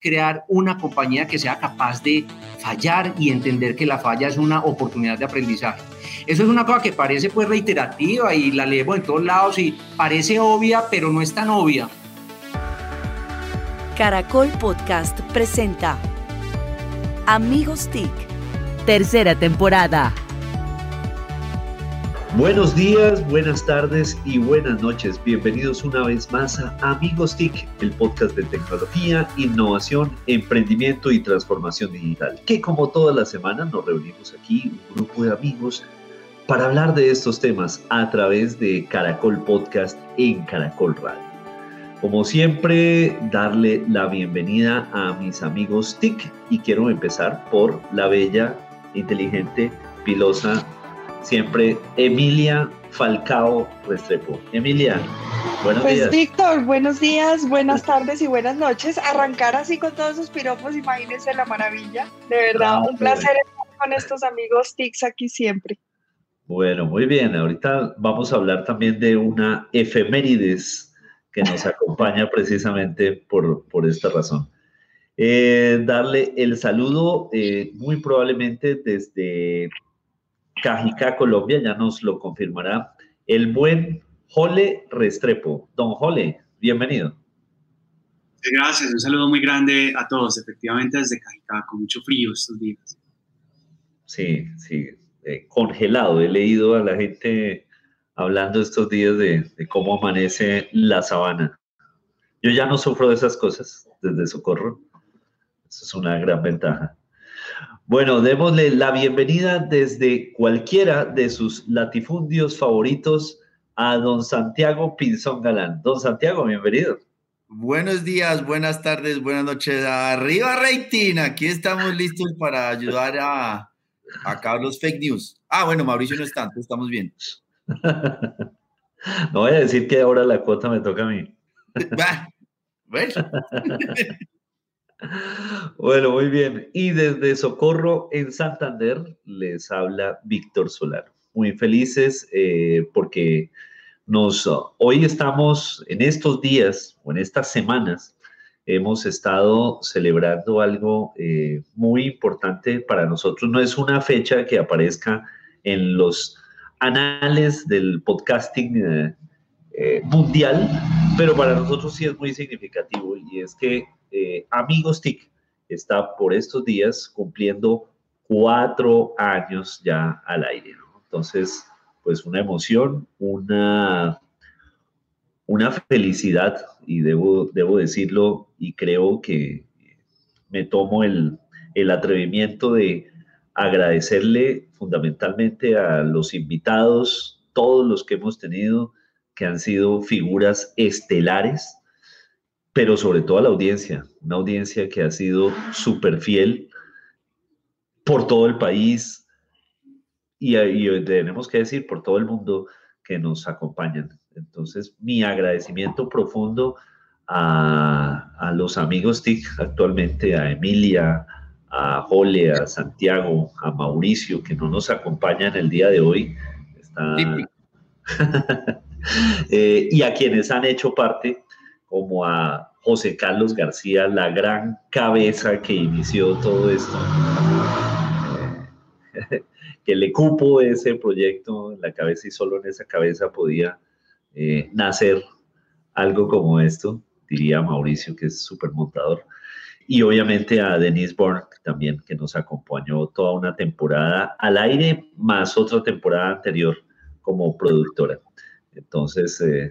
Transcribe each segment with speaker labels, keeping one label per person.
Speaker 1: crear una compañía que sea capaz de fallar y entender que la falla es una oportunidad de aprendizaje. Eso es una cosa que parece pues reiterativa y la leemos en todos lados y parece obvia, pero no es tan obvia.
Speaker 2: Caracol Podcast presenta Amigos TIC, tercera temporada.
Speaker 3: Buenos días, buenas tardes y buenas noches. Bienvenidos una vez más a Amigos TIC, el podcast de tecnología, innovación, emprendimiento y transformación digital, que como todas las semanas nos reunimos aquí, un grupo de amigos, para hablar de estos temas a través de Caracol Podcast en Caracol Radio. Como siempre, darle la bienvenida a mis amigos TIC y quiero empezar por la bella, inteligente, pilosa siempre Emilia Falcao Restrepo. Emilia, buenos
Speaker 4: pues,
Speaker 3: días.
Speaker 4: Víctor, buenos días, buenas tardes y buenas noches. Arrancar así con todos sus piropos, imagínense la maravilla. De verdad, ah, un placer estar con estos amigos TICs aquí siempre.
Speaker 3: Bueno, muy bien. Ahorita vamos a hablar también de una efemérides que nos acompaña precisamente por, por esta razón. Eh, darle el saludo eh, muy probablemente desde Cajicá, Colombia, ya nos lo confirmará el buen Jole Restrepo. Don Jole, bienvenido.
Speaker 5: Gracias, un saludo muy grande a todos, efectivamente desde Cajicá, con mucho frío estos días.
Speaker 3: Sí, sí, eh, congelado. He leído a la gente hablando estos días de, de cómo amanece la sabana. Yo ya no sufro de esas cosas desde Socorro. Eso es una gran ventaja. Bueno, démosle la bienvenida desde cualquiera de sus latifundios favoritos a don Santiago Pinzón Galán. Don Santiago, bienvenido.
Speaker 6: Buenos días, buenas tardes, buenas noches. Arriba, Reitín. Aquí estamos listos para ayudar a, a Carlos Fake News. Ah, bueno, Mauricio no está, estamos bien.
Speaker 3: no voy a decir que ahora la cuota me toca a mí.
Speaker 6: bueno.
Speaker 3: Bueno, muy bien. Y desde Socorro, en Santander, les habla Víctor Solano. Muy felices eh, porque nos, hoy estamos en estos días o en estas semanas, hemos estado celebrando algo eh, muy importante para nosotros. No es una fecha que aparezca en los anales del podcasting eh, mundial, pero para nosotros sí es muy significativo y es que eh, Amigos TIC está por estos días cumpliendo cuatro años ya al aire. Entonces, pues una emoción, una, una felicidad, y debo, debo decirlo, y creo que me tomo el, el atrevimiento de agradecerle fundamentalmente a los invitados, todos los que hemos tenido, que han sido figuras estelares pero sobre todo a la audiencia, una audiencia que ha sido súper fiel por todo el país y, tenemos que decir por todo el mundo que nos acompañan. Entonces, mi agradecimiento profundo a, a los amigos TIC actualmente, a Emilia, a Jole, a Santiago, a Mauricio, que no nos acompañan el día de hoy. eh, y a quienes han hecho parte como a José Carlos García, la gran cabeza que inició todo esto, eh, que le cupo ese proyecto en la cabeza y solo en esa cabeza podía eh, nacer algo como esto, diría Mauricio, que es súper montador. Y obviamente a Denise Bourne también, que nos acompañó toda una temporada al aire, más otra temporada anterior como productora. Entonces, eh,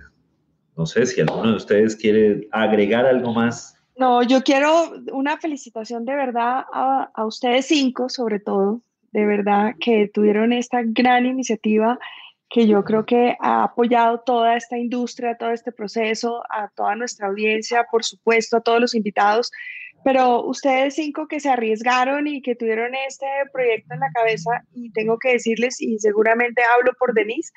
Speaker 3: no sé si alguno de ustedes quiere agregar algo más.
Speaker 4: No, yo quiero una felicitación de verdad a, a ustedes cinco, sobre todo, de verdad, que tuvieron esta gran iniciativa que yo creo que ha apoyado toda esta industria, todo este proceso, a toda nuestra audiencia, por supuesto, a todos los invitados, pero ustedes cinco que se arriesgaron y que tuvieron este proyecto en la cabeza, y tengo que decirles, y seguramente hablo por Denise,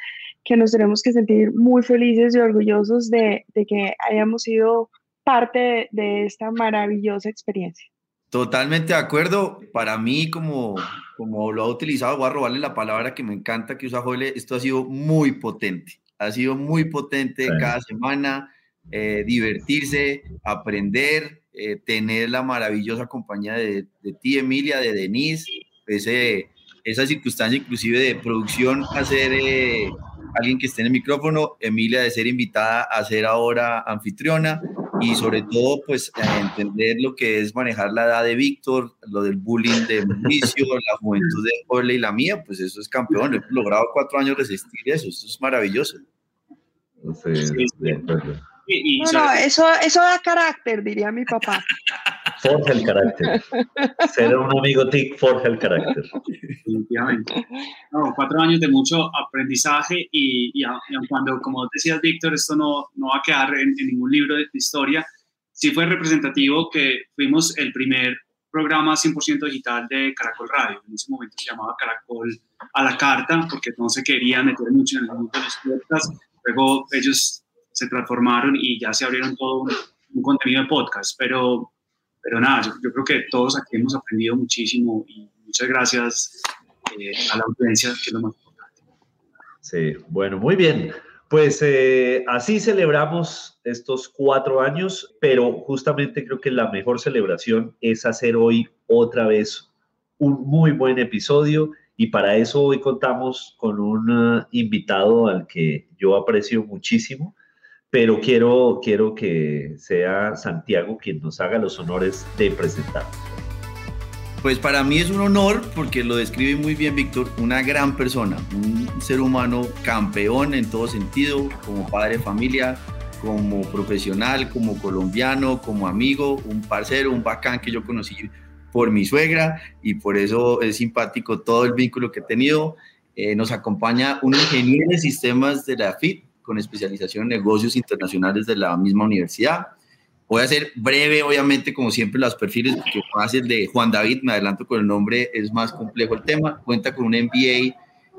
Speaker 4: que nos tenemos que sentir muy felices y orgullosos de, que hayamos sido parte de, esta maravillosa experiencia.
Speaker 6: Totalmente de acuerdo. Para mí, como, como lo ha utilizado, voy a robarle la palabra que me encanta que usa Joel, esto ha sido muy potente. Ha sido muy potente cada semana, eh, divertirse, aprender, eh, tener la maravillosa compañía de, de ti, Emilia, de Denise, ese, esa circunstancia inclusive de producción, hacer eh, alguien que esté en el micrófono, Emilia de ser invitada a ser ahora anfitriona y sobre todo pues entender lo que es manejar la edad de Víctor, lo del bullying de Mauricio, la juventud de Jorge y la mía, pues eso es campeón, he logrado cuatro años resistir eso, eso es maravilloso.
Speaker 4: Sí, no, no, eso, eso da carácter, diría mi papá.
Speaker 3: Forja el carácter. Ser un amigo TIC forja el carácter.
Speaker 5: Definitivamente. No, cuatro años de mucho aprendizaje y, y, cuando, como decías, Víctor, esto no, no va a quedar en, ningún libro de historia, sí fue representativo que fuimos el primer programa 100% digital de Caracol Radio. En ese momento se llamaba Caracol a la carta porque no se quería meter mucho en el mundo de los podcasts. Luego ellos se transformaron y ya se abrieron todo un, contenido de podcast. Pero, pero nada, yo, creo que todos aquí hemos aprendido muchísimo y muchas gracias eh, a la audiencia, que es lo más importante.
Speaker 3: Sí, bueno, muy bien. Pues eh, así celebramos estos cuatro años, pero justamente creo que la mejor celebración es hacer hoy otra vez un muy buen episodio y para eso hoy contamos con un uh, invitado al que yo aprecio muchísimo, pero quiero, quiero que sea Santiago quien nos haga los honores de presentar.
Speaker 6: Pues para mí es un honor porque lo describe muy bien Víctor, una gran persona, un ser humano campeón en todo sentido, como padre de familia, como profesional, como colombiano, como amigo, un parcero, un bacán que yo conocí por mi suegra y por eso es simpático todo el vínculo que he tenido. Eh, nos acompaña un ingeniero de sistemas de la FIT, con especialización en negocios internacionales de la misma universidad. Voy a ser breve, obviamente, como siempre, los perfiles, porque más el de Juan David, me adelanto con el nombre, es más complejo el tema. Cuenta con un MBA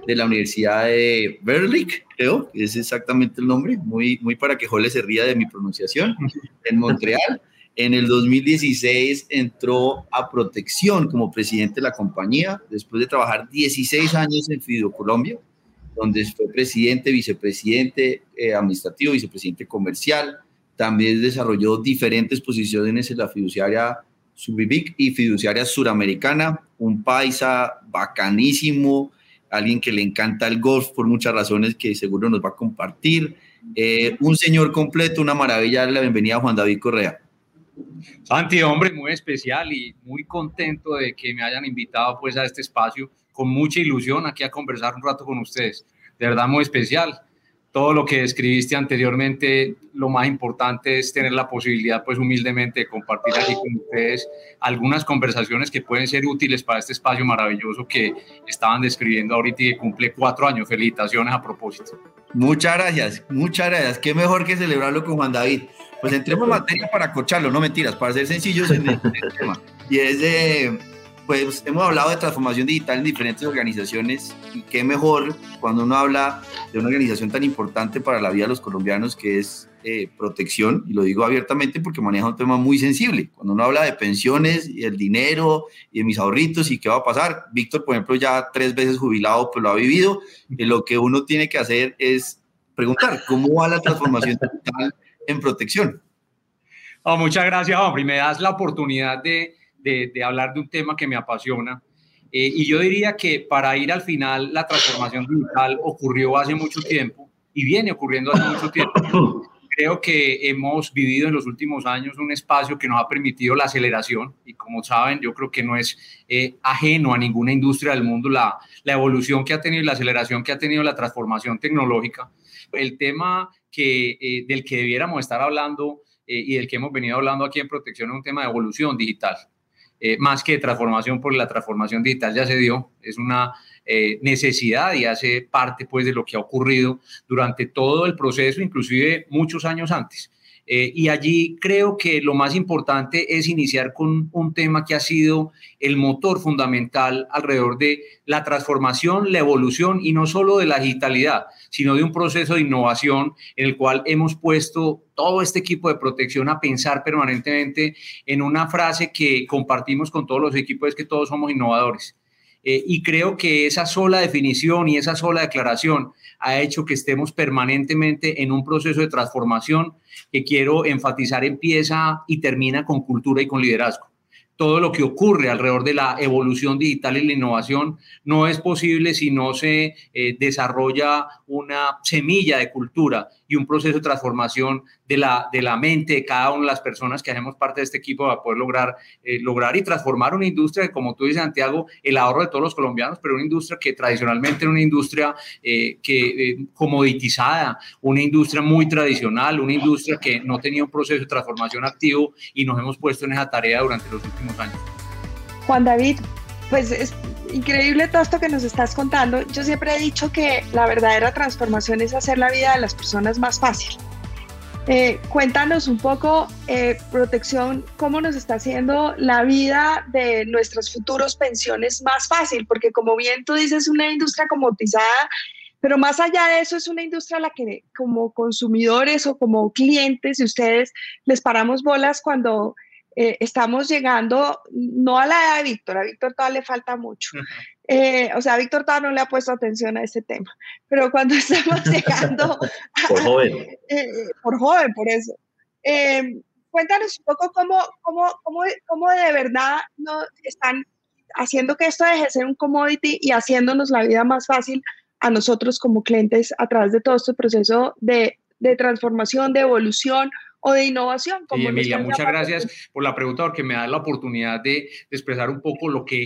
Speaker 6: de la Universidad de Berwick, creo, es exactamente el nombre, muy, muy para que Jole se ría de mi pronunciación, en Montreal. En el 2016 entró a protección como presidente de la compañía, después de trabajar 16 años en Fido Colombia, donde fue presidente, vicepresidente eh, administrativo, vicepresidente comercial. También desarrolló diferentes posiciones en la fiduciaria Subivic y fiduciaria suramericana, un paisa bacanísimo, alguien que le encanta el golf por muchas razones que seguro nos va a compartir. Eh, un señor completo, una maravilla, la bienvenida a Juan David Correa.
Speaker 1: Santi, hombre, muy especial y muy contento de que me hayan invitado pues a este espacio con mucha ilusión aquí a conversar un rato con ustedes. De verdad muy especial. Todo lo que describiste anteriormente, lo más importante es tener la posibilidad, pues humildemente, de compartir aquí con ustedes algunas conversaciones que pueden ser útiles para este espacio maravilloso que estaban describiendo ahorita y que cumple cuatro años. Felicitaciones a propósito.
Speaker 6: Muchas gracias, muchas gracias. Qué mejor que celebrarlo con Juan David. Pues entremos en materia para acocharlo, no mentiras, para ser sencillos en el, tema. Y es de pues hemos hablado de transformación digital en diferentes organizaciones y qué mejor cuando uno habla de una organización tan importante para la vida de los colombianos que es eh, protección, y lo digo abiertamente porque maneja un tema muy sensible. Cuando uno habla de pensiones y el dinero y de mis ahorritos y qué va a pasar, Víctor, por ejemplo, ya tres veces jubilado, pues lo ha vivido, y lo que uno tiene que hacer es preguntar, ¿cómo va la transformación digital en protección?
Speaker 1: Oh, muchas gracias, hombre, y me das la oportunidad de de, hablar de un tema que me apasiona. Eh, y yo diría que para ir al final, la transformación digital ocurrió hace mucho tiempo y viene ocurriendo hace mucho tiempo. Creo que hemos vivido en los últimos años un espacio que nos ha permitido la aceleración y como saben, yo creo que no es eh, ajeno a ninguna industria del mundo la, evolución que ha tenido, la aceleración que ha tenido la transformación tecnológica. El tema que, eh, del que debiéramos estar hablando y del que hemos venido hablando aquí en Protección es un tema de evolución digital. Eh, más que transformación, porque la transformación digital ya se dio, es una eh, necesidad y hace parte pues de lo que ha ocurrido durante todo el proceso, inclusive muchos años antes. Eh, y allí creo que lo más importante es iniciar con un tema que ha sido el motor fundamental alrededor de la transformación, la evolución y no solo de la digitalidad, sino de un proceso de innovación en el cual hemos puesto todo este equipo de protección a pensar permanentemente en una frase que compartimos con todos los equipos, es que todos somos innovadores. Eh, y creo que esa sola definición y esa sola declaración ha hecho que estemos permanentemente en un proceso de transformación que quiero enfatizar empieza y termina con cultura y con liderazgo todo lo que ocurre alrededor de la evolución digital y la innovación no es posible si no se eh, desarrolla una semilla de cultura y un proceso de transformación de la, de la mente de cada una de las personas que hacemos parte de este equipo para poder lograr, eh, lograr y transformar una industria que, como tú dices, Santiago, el ahorro de todos los colombianos, pero una industria que tradicionalmente era una industria eh, que, comoditizada, una industria muy tradicional, una industria que no tenía un proceso de transformación activo y nos hemos puesto en esa tarea durante los últimos
Speaker 4: Juan David, pues es increíble todo esto que nos estás contando. Yo siempre he dicho que la verdadera transformación es hacer la vida de las personas más fácil. Eh, cuéntanos un poco, eh, protección, cómo nos está haciendo la vida de nuestras futuros pensiones más fácil, porque como bien tú dices, es una industria comoditizada, pero más allá de eso es una industria a la que como consumidores o como clientes, si ustedes les paramos bolas cuando eh, estamos llegando, no a la edad de Víctor, a Víctor todavía le falta mucho. Eh, o sea, Víctor todavía no le ha puesto atención a ese tema, pero cuando estamos llegando...
Speaker 3: por joven.
Speaker 4: Eh, por joven, por eso. cuéntanos un poco cómo, cómo, cómo, cómo de verdad no están haciendo que esto deje de ser un commodity y haciéndonos la vida más fácil a nosotros como clientes a través de todo este proceso de, de transformación, de evolución, o de innovación.
Speaker 1: Como Emilia, muchas gracias por la pregunta, porque me da la oportunidad de, expresar un poco lo que,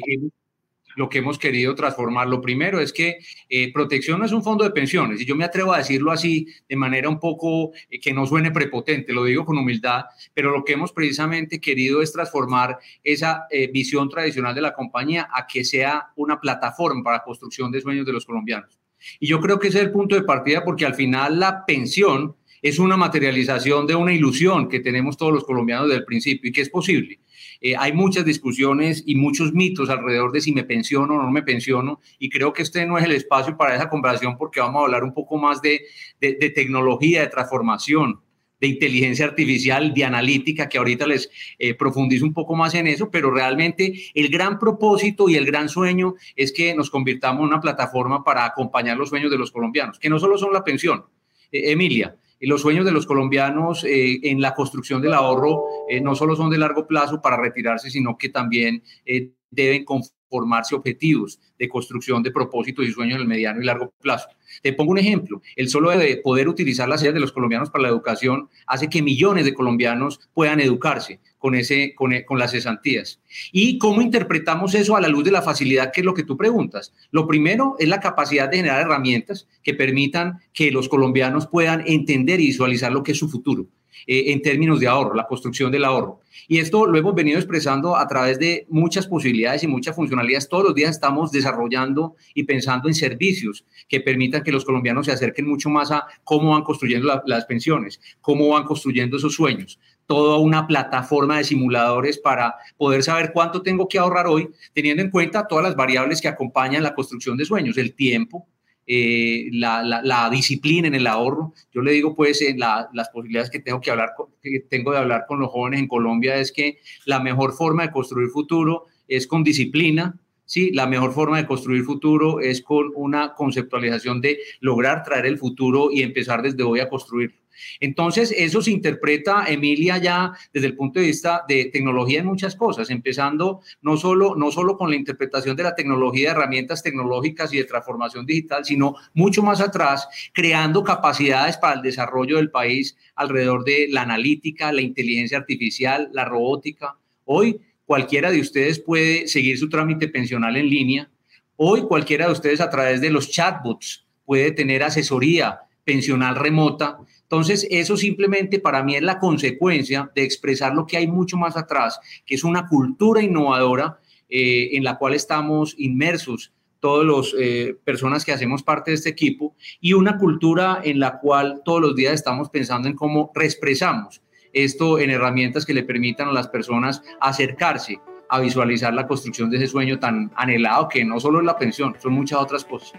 Speaker 1: lo que hemos querido transformar. Lo primero es que eh, protección no es un fondo de pensiones, y yo me atrevo a decirlo así de manera un poco eh, que no suene prepotente, lo digo con humildad, pero lo que hemos precisamente querido es transformar esa eh, visión tradicional de la compañía a que sea una plataforma para construcción de sueños de los colombianos. Y yo creo que ese es el punto de partida porque al final la pensión es una materialización de una ilusión que tenemos todos los colombianos desde el principio y que es posible. Eh, hay muchas discusiones y muchos mitos alrededor de si me pensiono o no me pensiono y creo que este no es el espacio para esa conversación porque vamos a hablar un poco más de, tecnología, de transformación, de inteligencia artificial, de analítica, que ahorita les eh, profundizo un poco más en eso, pero realmente el gran propósito y el gran sueño es que nos convirtamos en una plataforma para acompañar los sueños de los colombianos, que no solo son la pensión. Eh, Emilia, los sueños de los colombianos eh, en la construcción del ahorro eh, no solo son de largo plazo para retirarse, sino que también eh, deben conformarse objetivos de construcción de propósitos y sueños en el mediano y largo plazo. Te pongo un ejemplo. El solo de poder utilizar las ideas de los colombianos para la educación hace que millones de colombianos puedan educarse con, ese, con, con las cesantías. ¿Y cómo interpretamos eso a la luz de la facilidad que es lo que tú preguntas? Lo primero es la capacidad de generar herramientas que permitan que los colombianos puedan entender y visualizar lo que es su futuro. Eh, en términos de ahorro, la construcción del ahorro. Y esto lo hemos venido expresando a través de muchas posibilidades y muchas funcionalidades. Todos los días estamos desarrollando y pensando en servicios que permitan que los colombianos se acerquen mucho más a cómo van construyendo las pensiones, cómo van construyendo esos sueños. Toda una plataforma de simuladores para poder saber cuánto tengo que ahorrar hoy, teniendo en cuenta todas las variables que acompañan la construcción de sueños, el tiempo, eh, la, disciplina en el ahorro. Yo le digo, pues, en las posibilidades que tengo, que, hablar que tengo de hablar con los jóvenes en Colombia es que la mejor forma de construir futuro es con disciplina, ¿sí? La mejor forma de construir futuro es con una conceptualización de lograr traer el futuro y empezar desde hoy a construirlo. Entonces, eso se interpreta, Emilia, ya desde el punto de vista de tecnología en muchas cosas, empezando no solo, no solo con la interpretación de la tecnología, de herramientas tecnológicas y de transformación digital, sino mucho más atrás, creando capacidades para el desarrollo del país alrededor de la analítica, la inteligencia artificial, la robótica. Hoy cualquiera de ustedes puede seguir su trámite pensional en línea. Hoy cualquiera de ustedes a través de los chatbots puede tener asesoría pensional remota entonces, eso simplemente para mí es la consecuencia de expresar lo que hay mucho más atrás, que es una cultura innovadora eh, en la cual estamos inmersos todas las eh, personas que hacemos parte de este equipo y una cultura en la cual todos los días estamos pensando en cómo reexpresamos esto en herramientas que le permitan a las personas acercarse a visualizar la construcción de ese sueño tan anhelado que no solo es la pensión, son muchas otras cosas.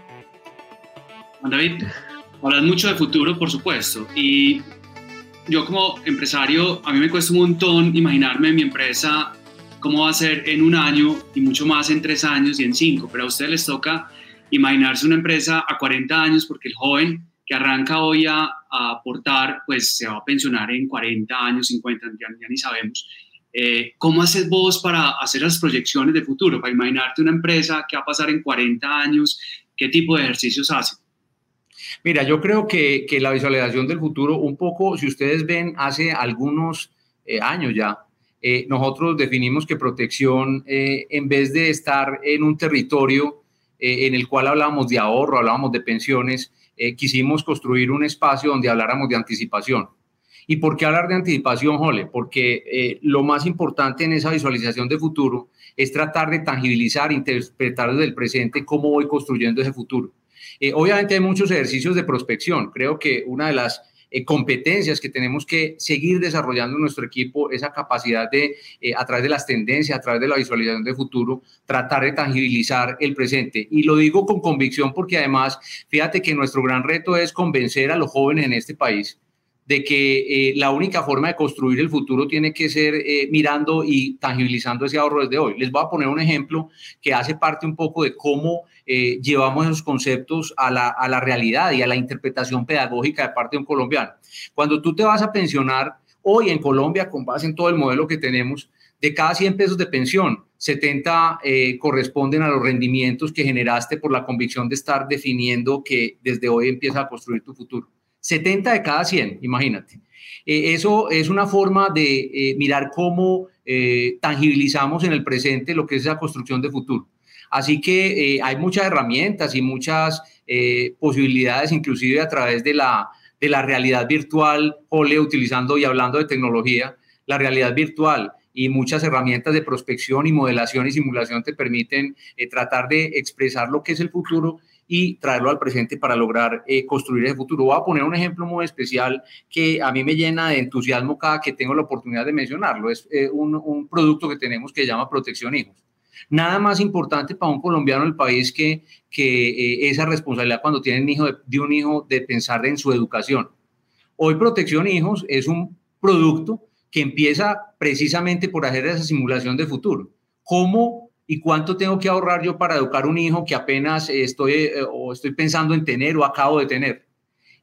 Speaker 5: David, Hablas mucho de futuro, por supuesto, y yo como empresario, a mí me cuesta un montón imaginarme mi empresa cómo va a ser en un año y mucho más en tres años y en cinco, pero a ustedes les toca imaginarse una empresa a 40 años porque el joven que arranca hoy a, aportar, pues se va a pensionar en 40 años, 50, ya, ni sabemos. Eh, ¿Cómo haces vos para hacer las proyecciones de futuro, para imaginarte una empresa que va a pasar en 40 años? ¿Qué tipo de ejercicios haces?
Speaker 1: Mira, yo creo que, que, la visualización del futuro, un poco, si ustedes ven, hace algunos eh, años ya, eh, nosotros definimos que protección, eh, en vez de estar en un territorio en el cual hablábamos de ahorro, hablábamos de pensiones, quisimos construir un espacio donde habláramos de anticipación. ¿Y por qué hablar de anticipación, Jole? Porque lo más importante en esa visualización de futuro es tratar de tangibilizar, interpretar desde el presente cómo voy construyendo ese futuro. Eh, obviamente hay muchos ejercicios de prospección. Creo que una de las eh, competencias que tenemos que seguir desarrollando en nuestro equipo, esa capacidad de, eh, a través de las tendencias, a través de la visualización de futuro, tratar de tangibilizar el presente. Y lo digo con convicción porque además, fíjate que nuestro gran reto es convencer a los jóvenes en este país de que la única forma de construir el futuro tiene que ser mirando y tangibilizando ese ahorro desde hoy. Les voy a poner un ejemplo que hace parte un poco de cómo eh, llevamos esos conceptos a la, realidad y a la interpretación pedagógica de parte de un colombiano. Cuando tú te vas a pensionar, hoy en Colombia, con base en todo el modelo que tenemos, de cada 100 pesos de pensión, 70 eh, corresponden a los rendimientos que generaste por la convicción de estar definiendo que desde hoy empieza a construir tu futuro. 70 de cada 100, imagínate. Eh, eso es una forma de mirar cómo tangibilizamos en el presente lo que es esa construcción de futuro. Así que eh, hay muchas herramientas y muchas eh, posibilidades, inclusive a través de la, de la realidad virtual, Ole, utilizando y hablando de tecnología, la realidad virtual y muchas herramientas de prospección y modelación y simulación te permiten eh, tratar de expresar lo que es el futuro y traerlo al presente para lograr construir ese futuro. Voy a poner un ejemplo muy especial que a mí me llena de entusiasmo cada que tengo la oportunidad de mencionarlo. Es un, un, producto que tenemos que se llama Protección Hijos. Nada más importante para un colombiano del país que, que eh, esa responsabilidad cuando tienen hijo de, un hijo de pensar en su educación. Hoy Protección Hijos es un producto que empieza precisamente por hacer esa simulación de futuro. ¿Cómo y cuánto tengo que ahorrar yo para educar un hijo que apenas estoy eh, o estoy pensando en tener o acabo de tener?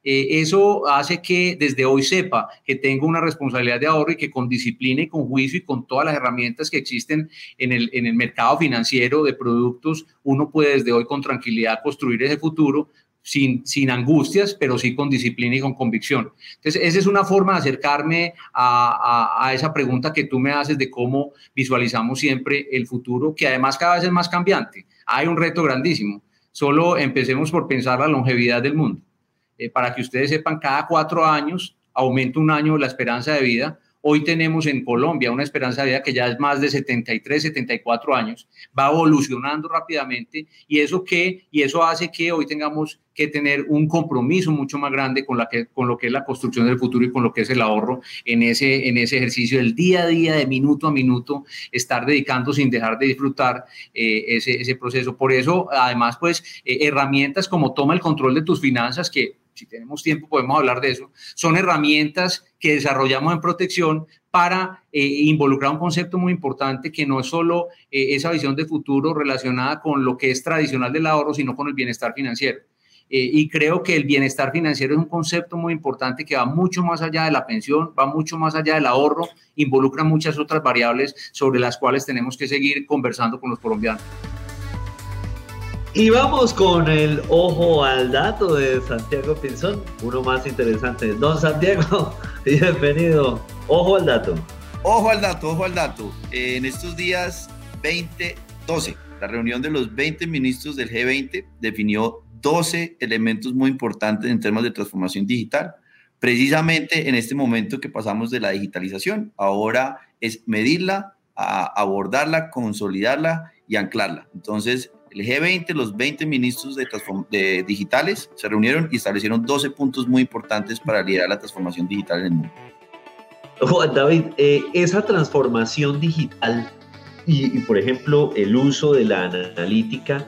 Speaker 1: Eh, eso hace que desde hoy sepa que tengo una responsabilidad de ahorro y que con disciplina y con juicio y con todas las herramientas que existen en el, en el mercado financiero de productos, uno puede desde hoy con tranquilidad construir ese futuro sin, sin, angustias, pero sí con disciplina y con convicción. Entonces, esa es una forma de acercarme a, a, a, esa pregunta que tú me haces de cómo visualizamos siempre el futuro, que además cada vez es más cambiante. Hay un reto grandísimo. Solo empecemos por pensar la longevidad del mundo. Eh, para que ustedes sepan, cada cuatro años aumenta un año la esperanza de vida. Hoy tenemos en Colombia una esperanza de vida que ya es más de 73, 74 años, va evolucionando rápidamente y eso que y eso hace que hoy tengamos que tener un compromiso mucho más grande con, la con lo que es la construcción del futuro y con lo que es el ahorro en ese, en ese ejercicio del día a día, de minuto a minuto, estar dedicando sin dejar de disfrutar eh, ese, ese, proceso. Por eso, además, pues, eh, herramientas como toma el control de tus finanzas, que si tenemos tiempo podemos hablar de eso, son herramientas que desarrollamos en protección para eh, involucrar un concepto muy importante que no es solo eh, esa visión de futuro relacionada con lo que es tradicional del ahorro, sino con el bienestar financiero. Eh, y creo que el bienestar financiero es un concepto muy importante que va mucho más allá de la pensión, va mucho más allá del ahorro, involucra muchas otras variables sobre las cuales tenemos que seguir conversando con los colombianos.
Speaker 3: Y vamos con el ojo al dato de Santiago Pinzón, uno más interesante. Don Santiago, bienvenido. Ojo al dato.
Speaker 6: Ojo al dato, ojo al dato. En estos días 2012, la reunión de los 20 ministros del G20 definió 12 elementos muy importantes en temas de transformación digital. Precisamente en este momento que pasamos de la digitalización, ahora es medirla, abordarla, consolidarla y anclarla. Entonces, el G20, los 20 ministros de, digitales se reunieron y establecieron 12 puntos muy importantes para liderar la transformación digital en el mundo.
Speaker 3: David, eh, esa transformación digital y, por ejemplo, el uso de la analítica,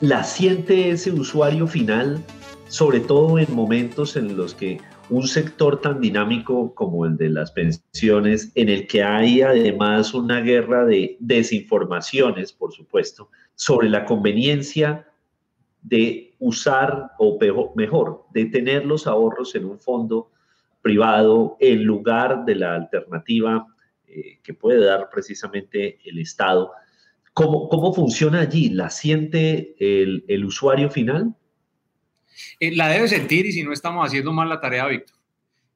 Speaker 3: ¿la siente ese usuario final, sobre todo en momentos en los que un sector tan dinámico como el de las pensiones, en el que hay además una guerra de desinformaciones, por supuesto, sobre la conveniencia de usar, o mejor, de tener los ahorros en un fondo privado en lugar de la alternativa eh, que puede dar precisamente el Estado. ¿Cómo, cómo funciona allí? ¿La siente el, el usuario final?
Speaker 1: Eh, la debe sentir y si no estamos haciendo mal la tarea, Víctor.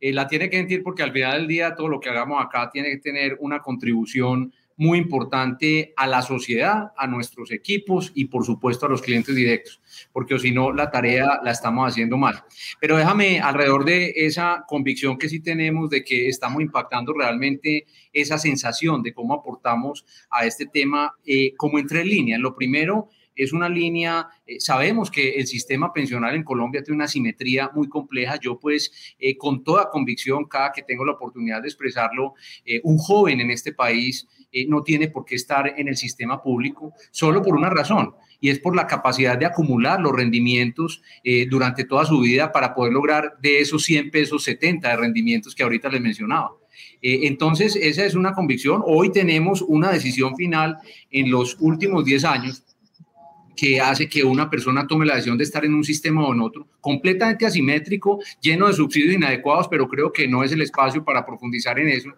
Speaker 1: Eh, la tiene que sentir porque al final del día todo lo que hagamos acá tiene que tener una contribución muy importante a la sociedad, a nuestros equipos y por supuesto a los clientes directos, porque si no la tarea la estamos haciendo mal. Pero déjame alrededor de esa convicción que sí tenemos de que estamos impactando realmente esa sensación de cómo aportamos a este tema eh, como entre líneas. Lo primero es una línea, eh, sabemos que el sistema pensional en Colombia tiene una simetría muy compleja. Yo pues eh, con toda convicción, cada que tengo la oportunidad de expresarlo, eh, un joven en este país no tiene por qué estar en el sistema público solo por una razón, y es por la capacidad de acumular los rendimientos durante toda su vida para poder lograr de esos 100 pesos 70 de rendimientos que ahorita les mencionaba. entonces, esa es una convicción. Hoy tenemos una decisión final en los últimos 10 años que hace que una persona tome la decisión de estar en un sistema o en otro, completamente asimétrico, lleno de subsidios inadecuados, pero creo que no es el espacio para profundizar en eso.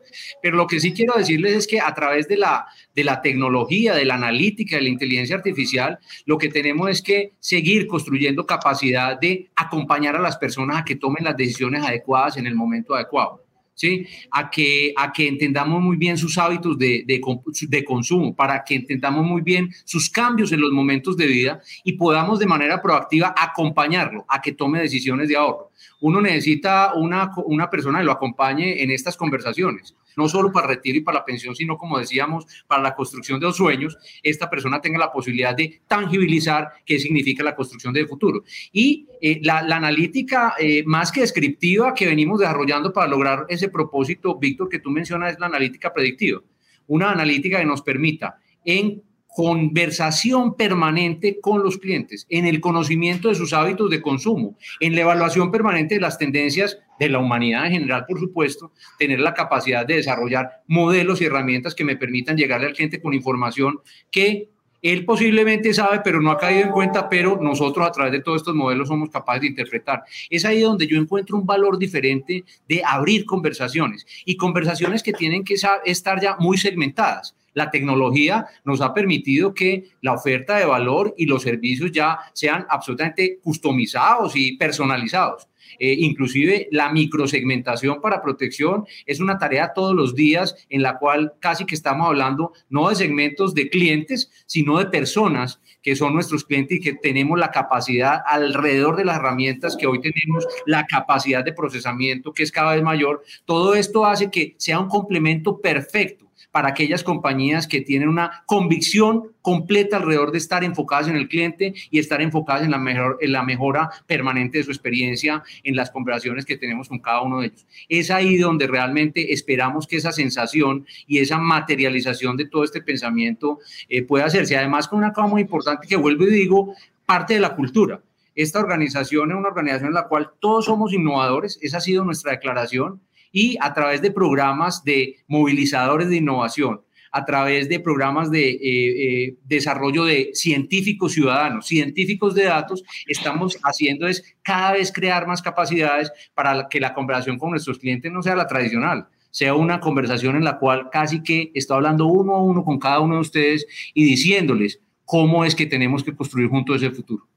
Speaker 1: Pero lo que sí quiero decirles es que a través de la, de la tecnología, de la analítica, de la inteligencia artificial, lo que tenemos es que seguir construyendo capacidad de acompañar a las personas a que tomen las decisiones adecuadas en el momento adecuado. ¿Sí? A que, a que entendamos muy bien sus hábitos de, de, de, consumo, para que entendamos muy bien sus cambios en los momentos de vida y podamos de manera proactiva acompañarlo a que tome decisiones de ahorro. Uno necesita una, una persona que lo acompañe en estas conversaciones no solo para el retiro y para la pensión, sino como decíamos, para la construcción de los sueños, esta persona tenga la posibilidad de tangibilizar qué significa la construcción del futuro. Y eh, la, analítica eh, más que descriptiva que venimos desarrollando para lograr ese propósito, Víctor, que tú mencionas, es la analítica predictiva. Una analítica que nos permita en conversación permanente con los clientes, en el conocimiento de sus hábitos de consumo, en la evaluación permanente de las tendencias de la humanidad en general, por supuesto, tener la capacidad de desarrollar modelos y herramientas que me permitan llegarle al cliente con información que él posiblemente sabe, pero no ha caído en cuenta, pero nosotros a través de todos estos modelos somos capaces de interpretar. Es ahí donde yo encuentro un valor diferente de abrir conversaciones y conversaciones que tienen que estar ya muy segmentadas la tecnología nos ha permitido que la oferta de valor y los servicios ya sean absolutamente customizados y personalizados. Eh, inclusive la microsegmentación para protección es una tarea todos los días en la cual casi que estamos hablando no de segmentos de clientes, sino de personas que son nuestros clientes y que tenemos la capacidad alrededor de las herramientas que hoy tenemos, la capacidad de procesamiento que es cada vez mayor. Todo esto hace que sea un complemento perfecto para aquellas compañías que tienen una convicción completa alrededor de estar enfocadas en el cliente y estar enfocadas en la, mejor, en la mejora permanente de su experiencia en las conversaciones que tenemos con cada uno de ellos. Es ahí donde realmente esperamos que esa sensación y esa materialización de todo este pensamiento eh, pueda hacerse. Además, con una cosa muy importante que vuelvo y digo, parte de la cultura. Esta organización es una organización en la cual todos somos innovadores, esa ha sido nuestra declaración y a través de programas de movilizadores de innovación, a través de programas de eh, eh, desarrollo de científicos ciudadanos, científicos de datos, estamos haciendo es cada vez crear más capacidades para que la conversación con nuestros clientes no sea la tradicional, sea una conversación en la cual casi que está hablando uno a uno con cada uno de ustedes y diciéndoles cómo es que tenemos que construir juntos ese futuro.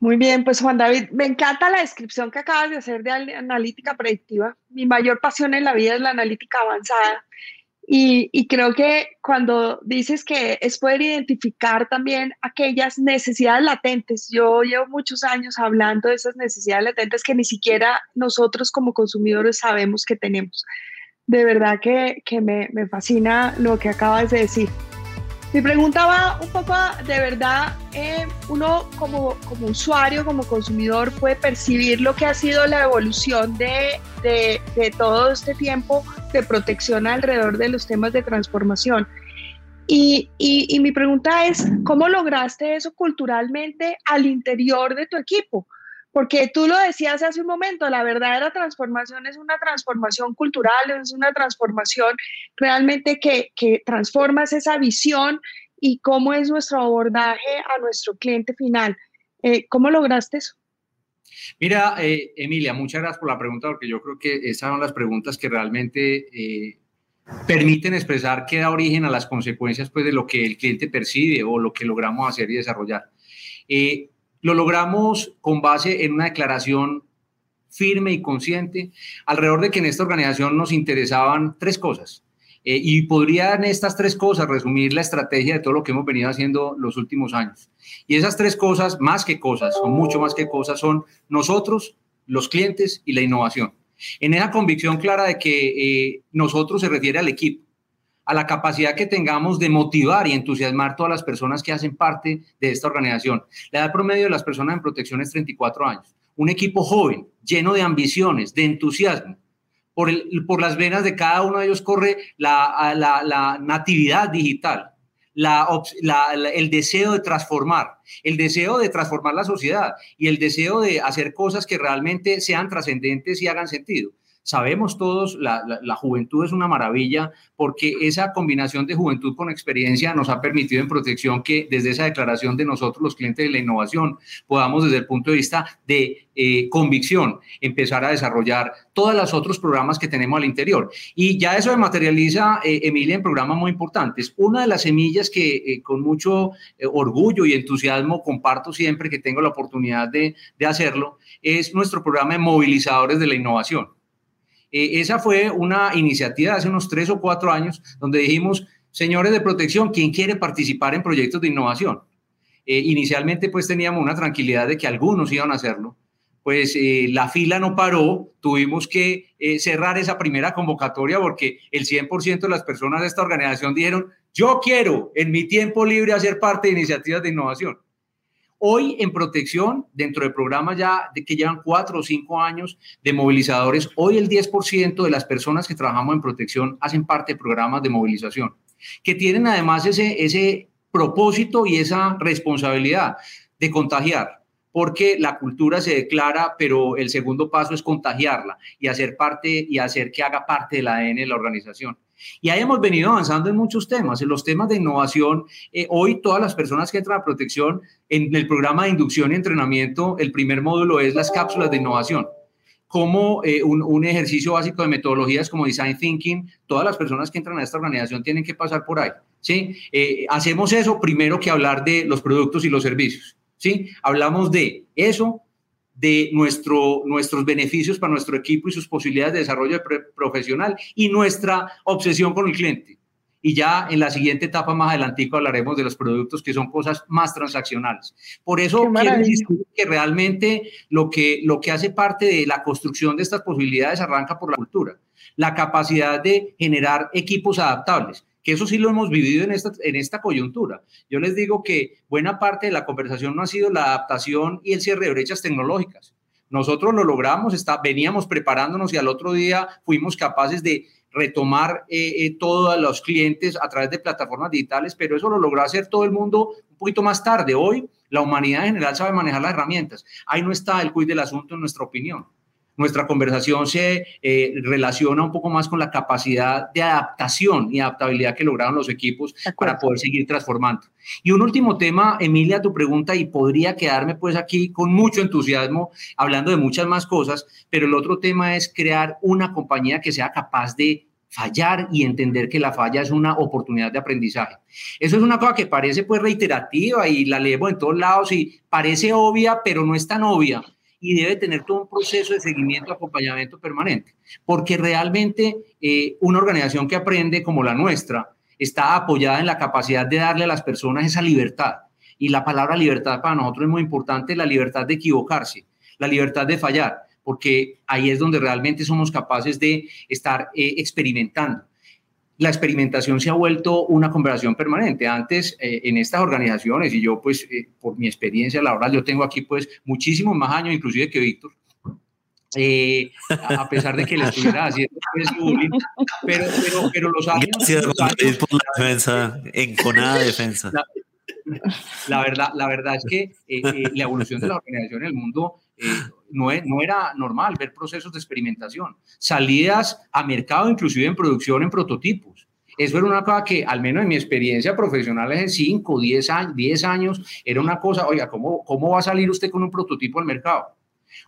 Speaker 4: Muy bien, pues Juan David, me encanta la descripción que acabas de hacer de analítica predictiva. Mi mayor pasión en la vida es la analítica avanzada. Y, creo que cuando dices que es poder identificar también aquellas necesidades latentes, yo llevo muchos años hablando de esas necesidades latentes que ni siquiera nosotros como consumidores sabemos que tenemos. De verdad que, me, me fascina lo que acabas de decir. Mi pregunta va un poco de verdad, eh, uno como, como usuario, como consumidor puede percibir lo que ha sido la evolución de, de, de todo este tiempo de protección alrededor de los temas de transformación. Y, y, y, mi pregunta es, ¿cómo lograste eso culturalmente al interior de tu equipo? Porque tú lo decías hace un momento, la verdadera transformación es una transformación cultural, es una transformación realmente que, que transformas esa visión y cómo es nuestro abordaje a nuestro cliente final. Eh, ¿Cómo lograste eso?
Speaker 1: Mira, eh, Emilia, muchas gracias por la pregunta, porque yo creo que esas son las preguntas que realmente eh, permiten expresar qué da origen a las consecuencias pues, de lo que el cliente percibe o lo que logramos hacer y desarrollar. Lo logramos con base en una declaración firme y consciente alrededor de que en esta organización nos interesaban tres cosas. Eh, y podrían estas tres cosas resumir la estrategia de todo lo que hemos venido haciendo los últimos años. Y esas tres cosas, más que cosas, son mucho más que cosas, son nosotros, los clientes y la innovación. En esa convicción clara de que eh, nosotros se refiere al equipo, a la capacidad que tengamos de motivar y entusiasmar todas las personas que hacen parte de esta organización. La edad promedio de las personas en protección es 34 años. Un equipo joven, lleno de ambiciones, de entusiasmo, por, las venas de cada uno de ellos corre la, natividad digital, el deseo de transformar, el deseo de transformar la sociedad y el deseo de hacer cosas que realmente sean trascendentes y hagan sentido. Sabemos todos, la, juventud es una maravilla porque esa combinación de juventud con experiencia nos ha permitido en protección que desde esa declaración de nosotros, los clientes de la innovación, podamos desde el punto de vista de eh, convicción empezar a desarrollar todos los otros programas que tenemos al interior. Y ya eso se materializa, eh, Emilia, en programas muy importantes. Una de las semillas que eh, con mucho orgullo y entusiasmo comparto siempre que tengo la oportunidad de, de hacerlo es nuestro programa de movilizadores de la innovación. Eh, esa fue una iniciativa hace unos tres o cuatro años donde dijimos, señores de protección, ¿quién quiere participar en proyectos de innovación? Eh, inicialmente pues teníamos una tranquilidad de que algunos iban a hacerlo, pues eh, la fila no paró, tuvimos que cerrar esa primera convocatoria porque el 100% de las personas de esta organización dijeron, yo quiero en mi tiempo libre hacer parte de iniciativas de innovación. Hoy en protección, dentro del programa ya de que llevan cuatro o cinco años de movilizadores, hoy el 10% de las personas que trabajamos en protección hacen parte de programas de movilización, que tienen además ese, ese propósito y esa responsabilidad de contagiar, porque la cultura se declara, pero el segundo paso es contagiarla y hacer parte y hacer que haga parte del ADN de la organización. Y ahí hemos venido avanzando en muchos temas. En los temas de innovación, eh, hoy todas las personas que entran a protección en el programa de inducción y entrenamiento, el primer módulo es las cápsulas de innovación. Como eh, un, ejercicio básico de metodologías como design thinking, todas las personas que entran a esta organización tienen que pasar por ahí. ¿sí? Eh, hacemos eso primero que hablar de los productos y los servicios. ¿sí? Hablamos de eso, de nuestro, nuestros beneficios para nuestro equipo y sus posibilidades de desarrollo profesional y nuestra obsesión con el cliente. Y ya en la siguiente etapa más adelantico hablaremos de los productos que son cosas más transaccionales. Por eso quiero decir que realmente lo que, lo que hace parte de la construcción de estas posibilidades arranca por la cultura, la capacidad de generar equipos adaptables que eso sí lo hemos vivido en esta, en esta coyuntura. Yo les digo que buena parte de la conversación no ha sido la adaptación y el cierre de brechas tecnológicas. Nosotros lo logramos, está, veníamos preparándonos y al otro día fuimos capaces de retomar eh, eh, todos los clientes a través de plataformas digitales, pero eso lo logró hacer todo el mundo un poquito más tarde. Hoy la humanidad en general sabe manejar las herramientas. Ahí no está el cuid del asunto en nuestra opinión nuestra conversación se eh, relaciona un poco más con la capacidad de adaptación y adaptabilidad que lograron los equipos para poder seguir transformando. Y un último tema, Emilia, tu pregunta, y podría quedarme pues aquí con mucho entusiasmo hablando de muchas más cosas, pero el otro tema es crear una compañía que sea capaz de fallar y entender que la falla es una oportunidad de aprendizaje. Eso es una cosa que parece pues reiterativa y la leemos en todos lados y parece obvia, pero no es tan obvia y debe tener todo un proceso de seguimiento, acompañamiento permanente, porque realmente eh, una organización que aprende como la nuestra está apoyada en la capacidad de darle a las personas esa libertad. Y la palabra libertad para nosotros es muy importante, la libertad de equivocarse, la libertad de fallar, porque ahí es donde realmente somos capaces de estar eh, experimentando la experimentación se ha vuelto una conversación permanente. Antes, eh, en estas organizaciones, y yo pues eh, por mi experiencia laboral, yo tengo aquí pues muchísimos más años inclusive que Víctor, eh, a pesar de que le estuviera haciendo pues, bullying, pero, pero, pero, los años...
Speaker 7: Gracias los años, por la defensa, enconada defensa.
Speaker 1: La, la, verdad, la verdad es que la evolución de la organización en el mundo no, e, no, era normal ver procesos de experimentación, salidas a mercado, inclusive en producción, en prototipos. Eso era una cosa que, al menos en mi experiencia profesional, hace 5, 10 años, 10 años, era una cosa, oiga, ¿cómo, ¿cómo va a salir usted con un prototipo al mercado?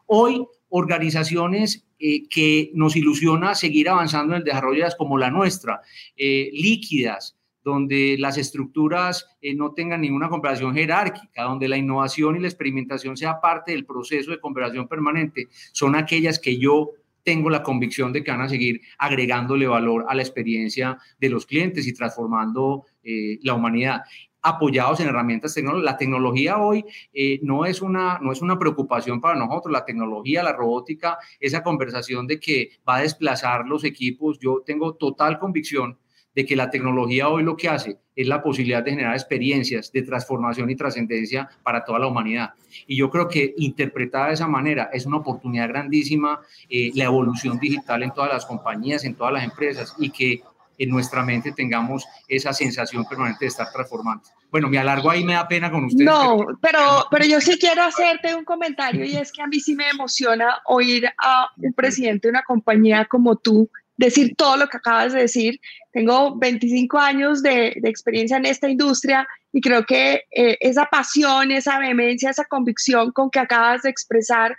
Speaker 1: Hoy, organizaciones eh, que nos ilusiona seguir avanzando en el desarrollo como la nuestra, eh, líquidas, donde las estructuras eh, no tengan ninguna comparación jerárquica, donde la innovación y la experimentación sea parte del proceso de conversación permanente, son aquellas que yo tengo la convicción de que van a seguir agregándole valor a la experiencia de los clientes y transformando eh, la humanidad apoyados en herramientas tecnológicas. La tecnología hoy eh, no, es una, no es una preocupación para nosotros. La tecnología, la robótica, esa conversación de que va a desplazar los equipos, yo tengo total convicción de que la tecnología hoy lo que hace es la posibilidad de generar experiencias de transformación y trascendencia para toda la humanidad. Y yo creo que interpretada de esa manera es una oportunidad grandísima eh, la evolución digital en todas las compañías, en todas las empresas y que en nuestra mente tengamos esa sensación permanente de estar transformando. Bueno, me alargo ahí, me da pena con ustedes.
Speaker 4: No, pero, pero yo sí quiero hacerte un comentario y es que a mí sí me emociona oír a un presidente de una compañía como tú decir todo lo que acabas de decir. Tengo 25 años de, experiencia en esta industria y creo que eh, esa pasión, esa vehemencia, esa convicción con que acabas de expresar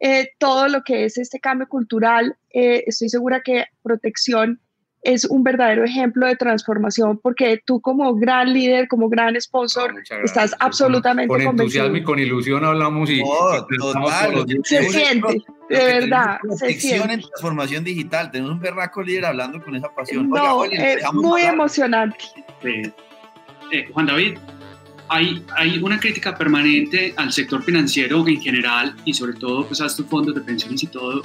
Speaker 4: eh, todo lo que es este cambio cultural, eh, estoy segura que protección es un verdadero ejemplo de transformación porque tú como gran líder, como gran sponsor, ah, estás absolutamente
Speaker 1: con, con entusiasmo y con ilusión hablamos y,
Speaker 4: se siente, de verdad, se siente.
Speaker 6: en transformación digital, tenemos un berraco líder hablando con esa pasión.
Speaker 4: No, es muy emocionante.
Speaker 5: Eh, Juan David, hay, hay una crítica permanente al sector financiero en general y sobre todo pues a estos fondos de pensiones y todo.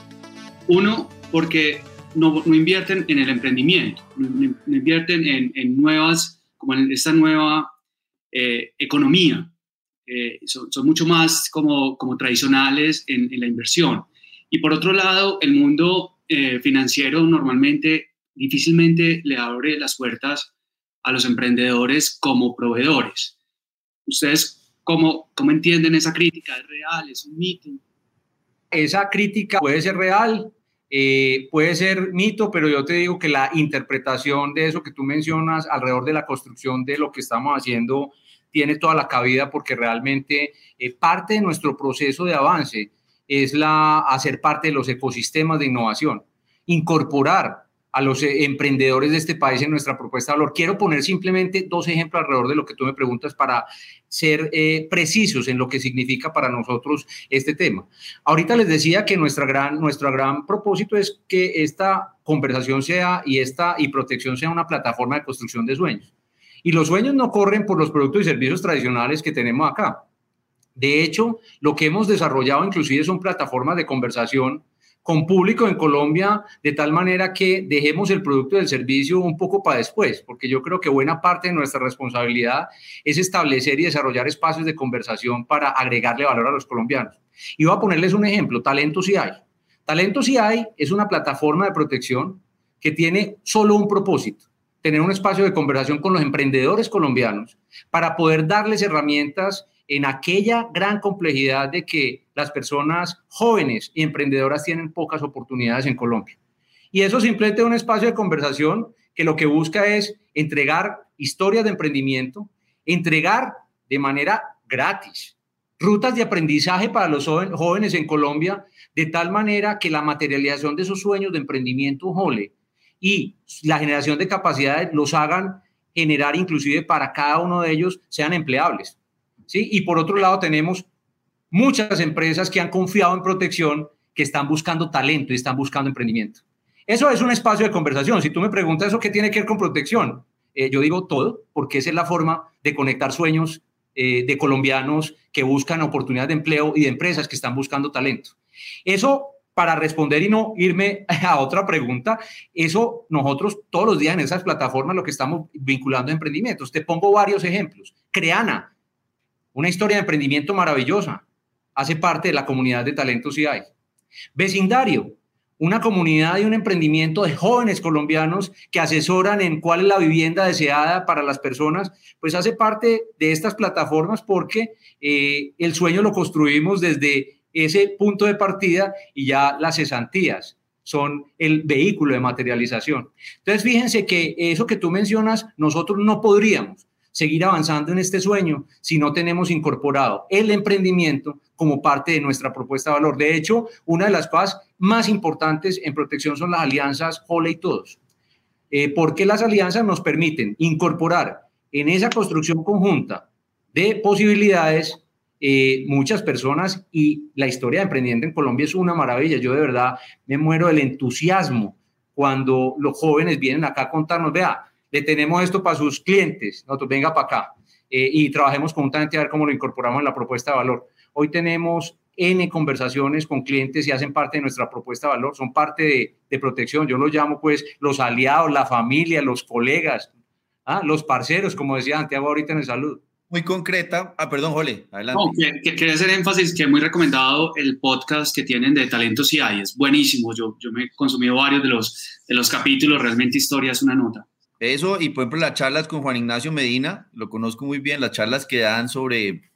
Speaker 5: Uno, porque no, invierten en el emprendimiento, no, invierten en, nuevas, como en esta nueva eh, economía. Eh, son, mucho más como, como tradicionales en, en, la inversión. Y por otro lado, el mundo eh, financiero normalmente difícilmente le abre las puertas a los emprendedores como proveedores. ¿Ustedes cómo, cómo entienden esa crítica? ¿Es real? ¿Es un mito?
Speaker 1: Esa crítica puede ser real, eh, puede ser mito, pero yo te digo que la interpretación de eso que tú mencionas alrededor de la construcción de lo que estamos haciendo tiene toda la cabida porque realmente eh, parte de nuestro proceso de avance es la, hacer parte de los ecosistemas de innovación, incorporar a los eh, emprendedores de este país en nuestra propuesta de valor. Quiero poner simplemente dos ejemplos alrededor de lo que tú me preguntas para ser eh, precisos en lo que significa para nosotros este tema. Ahorita les decía que nuestra gran, nuestro gran propósito es que esta conversación sea y, esta, y protección sea una plataforma de construcción de sueños. Y los sueños no corren por los productos y servicios tradicionales que tenemos acá. De hecho, lo que hemos desarrollado inclusive son plataformas de conversación con público en Colombia de tal manera que dejemos el producto del servicio un poco para después, porque yo creo que buena parte de nuestra responsabilidad es establecer y desarrollar espacios de conversación para agregarle valor a los colombianos. Y voy a ponerles un ejemplo, Talento Si hay. Talento Si hay es una plataforma de protección que tiene solo un propósito, tener un espacio de conversación con los emprendedores colombianos para poder darles herramientas en aquella gran complejidad de que las personas jóvenes y emprendedoras tienen pocas oportunidades en Colombia. Y eso simplemente es un espacio de conversación que lo que busca es entregar historias de emprendimiento, entregar de manera gratis rutas de aprendizaje para los jóvenes en Colombia, de tal manera que la materialización de esos sueños de emprendimiento jole y la generación de capacidades los hagan generar inclusive para cada uno de ellos sean empleables. Y por otro lado tenemos muchas empresas que han confiado en protección, que están buscando talento y están buscando emprendimiento. Eso es un espacio de conversación. Si tú me preguntas eso qué tiene que ver con protección, eh, yo digo todo, porque esa es la forma de conectar sueños eh, de colombianos que buscan oportunidades de empleo y de empresas que están buscando talento. Eso, para responder y no irme a otra pregunta, eso nosotros todos los días en esas plataformas lo que estamos vinculando a emprendimientos. Te pongo varios ejemplos. Creana, una historia de emprendimiento maravillosa. Hace parte de la comunidad de talentos hay. Vecindario, una comunidad y un emprendimiento de jóvenes colombianos que asesoran en cuál es la vivienda deseada para las personas, pues hace parte de estas plataformas porque eh, el sueño lo construimos desde ese punto de partida y ya las cesantías son el vehículo de materialización. Entonces, fíjense que eso que tú mencionas, nosotros no podríamos seguir avanzando en este sueño si no tenemos incorporado el emprendimiento como parte de nuestra propuesta de valor. De hecho, una de las cosas más importantes en protección son las alianzas Hole y todos, eh, porque las alianzas nos permiten incorporar en esa construcción conjunta de posibilidades eh, muchas personas y la historia de emprendimiento en Colombia es una maravilla. Yo de verdad me muero del entusiasmo cuando los jóvenes vienen acá a contarnos, vea, le tenemos esto para sus clientes, nosotros venga para acá eh, y trabajemos conjuntamente a ver cómo lo incorporamos en la propuesta de valor. Hoy tenemos N conversaciones con clientes y hacen parte de nuestra propuesta de valor, son parte de, de protección. Yo los llamo pues los aliados, la familia, los colegas, ¿ah? los parceros, como decía Santiago ahorita en el salud
Speaker 6: muy concreta. Ah, perdón, Jole, adelante.
Speaker 5: No, que, quería hacer énfasis que es muy recomendado el podcast que tienen de Talentos y hay, es buenísimo. Yo, yo me he consumido varios de los, de los capítulos, realmente historia es una nota.
Speaker 6: Eso, y por ejemplo las charlas con Juan Ignacio Medina, lo conozco muy bien, las charlas que dan sobre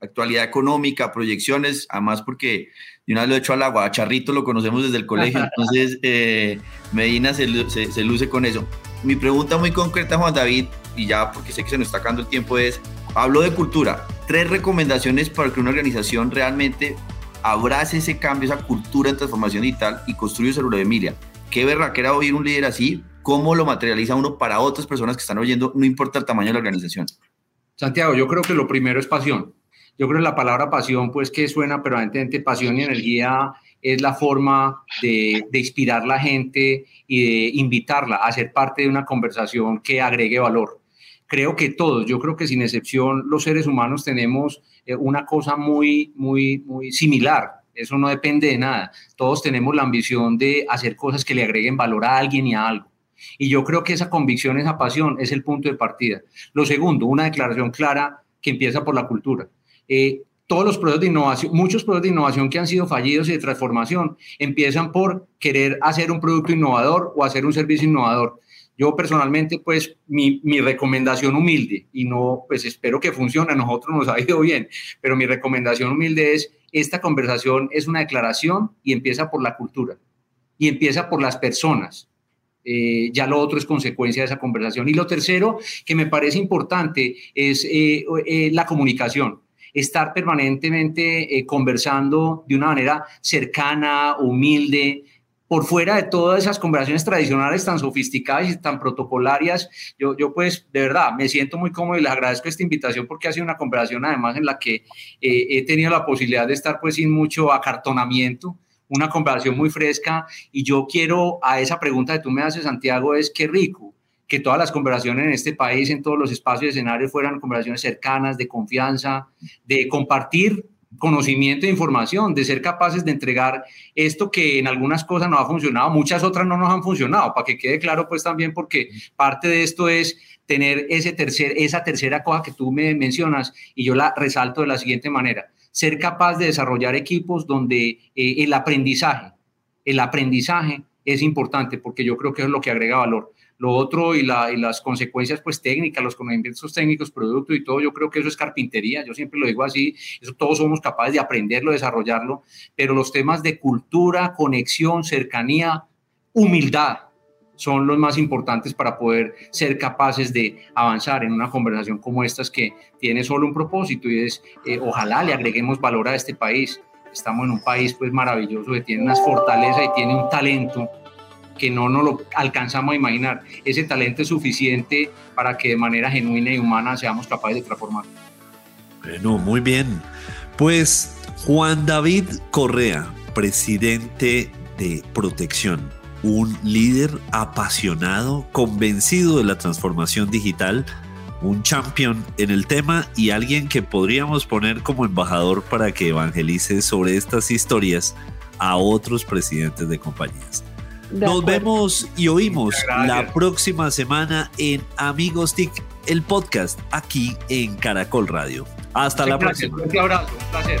Speaker 6: actualidad económica, proyecciones, además porque de una vez lo he hecho al agua, a Charrito lo conocemos desde el colegio, entonces eh, Medina se, se, se luce con eso. Mi pregunta muy concreta, Juan David, y ya porque sé que se nos está acabando el tiempo, es, Hablo de cultura. Tres recomendaciones para que una organización realmente abrace ese cambio, esa cultura de transformación digital y construya su de Emilia. Qué berraquera oír un líder así, cómo lo materializa uno para otras personas que están oyendo, no importa el tamaño de la organización.
Speaker 1: Santiago, yo creo que lo primero es pasión. Yo creo que la palabra pasión, pues que suena permanentemente, pasión y energía es la forma de, de inspirar la gente y de invitarla a ser parte de una conversación que agregue valor creo que todos, yo creo que sin excepción los seres humanos tenemos eh, una cosa muy, muy, muy similar. Eso no depende de nada. Todos tenemos la ambición de hacer cosas que le agreguen valor a alguien y a algo. Y yo creo que esa convicción, esa pasión es el punto de partida. Lo segundo, una declaración clara que empieza por la cultura. Eh, todos los procesos de innovación, muchos procesos de innovación que han sido fallidos y de transformación empiezan por querer hacer un producto innovador o hacer un servicio innovador. Yo personalmente, pues mi, mi, recomendación humilde, y no, pues espero que funcione, a nosotros nos ha ido bien, pero mi recomendación humilde es, esta conversación es una declaración y empieza por la cultura, y empieza por las personas. Eh, ya lo otro es consecuencia de esa conversación. Y lo tercero que me parece importante es eh, eh, la comunicación estar permanentemente conversando de una manera cercana, humilde, por fuera de todas esas conversaciones tradicionales tan sofisticadas y tan protocolarias, yo, yo pues de verdad me siento muy cómodo y les agradezco esta invitación porque ha sido una conversación además en la que eh, he tenido la posibilidad de estar pues sin mucho acartonamiento, una conversación muy fresca y yo quiero a esa pregunta que tú me haces Santiago es qué rico que todas las conversaciones en este país, en todos los espacios y escenarios fueran conversaciones cercanas, de confianza, de compartir conocimiento e información, de ser capaces de entregar esto que en algunas cosas no ha funcionado, muchas otras no nos han funcionado, para que quede claro pues también porque parte de esto es tener ese tercer, esa tercera cosa que tú me mencionas y yo la resalto de la siguiente manera, ser capaz de desarrollar equipos donde eh, el aprendizaje, el aprendizaje es importante porque yo creo que es lo que agrega valor. Lo otro y, las consecuencias pues técnicas, los conocimientos técnicos, producto y todo, yo creo que eso es carpintería, yo siempre lo digo así, eso todos somos capaces de aprenderlo, desarrollarlo, pero los temas de cultura, conexión, cercanía, humildad, son los más importantes para poder ser capaces de avanzar en una conversación como estas que tiene solo un propósito y es eh, ojalá le agreguemos valor a este país. Estamos en un país pues maravilloso que tiene unas fortalezas y tiene un talento que no nos lo alcanzamos a imaginar. Ese talento es suficiente para que de manera genuina y humana seamos capaces de transformar.
Speaker 7: Bueno, muy bien. Pues Juan David Correa, presidente de Protección, un líder apasionado, convencido de la transformación digital, un champion en el tema y alguien que podríamos poner como embajador para que evangelice sobre estas historias a otros presidentes de compañías. Nos vemos y oímos la próxima semana en Amigos TIC, el podcast aquí en Caracol Radio. Hasta la próxima.
Speaker 1: Un abrazo, un placer.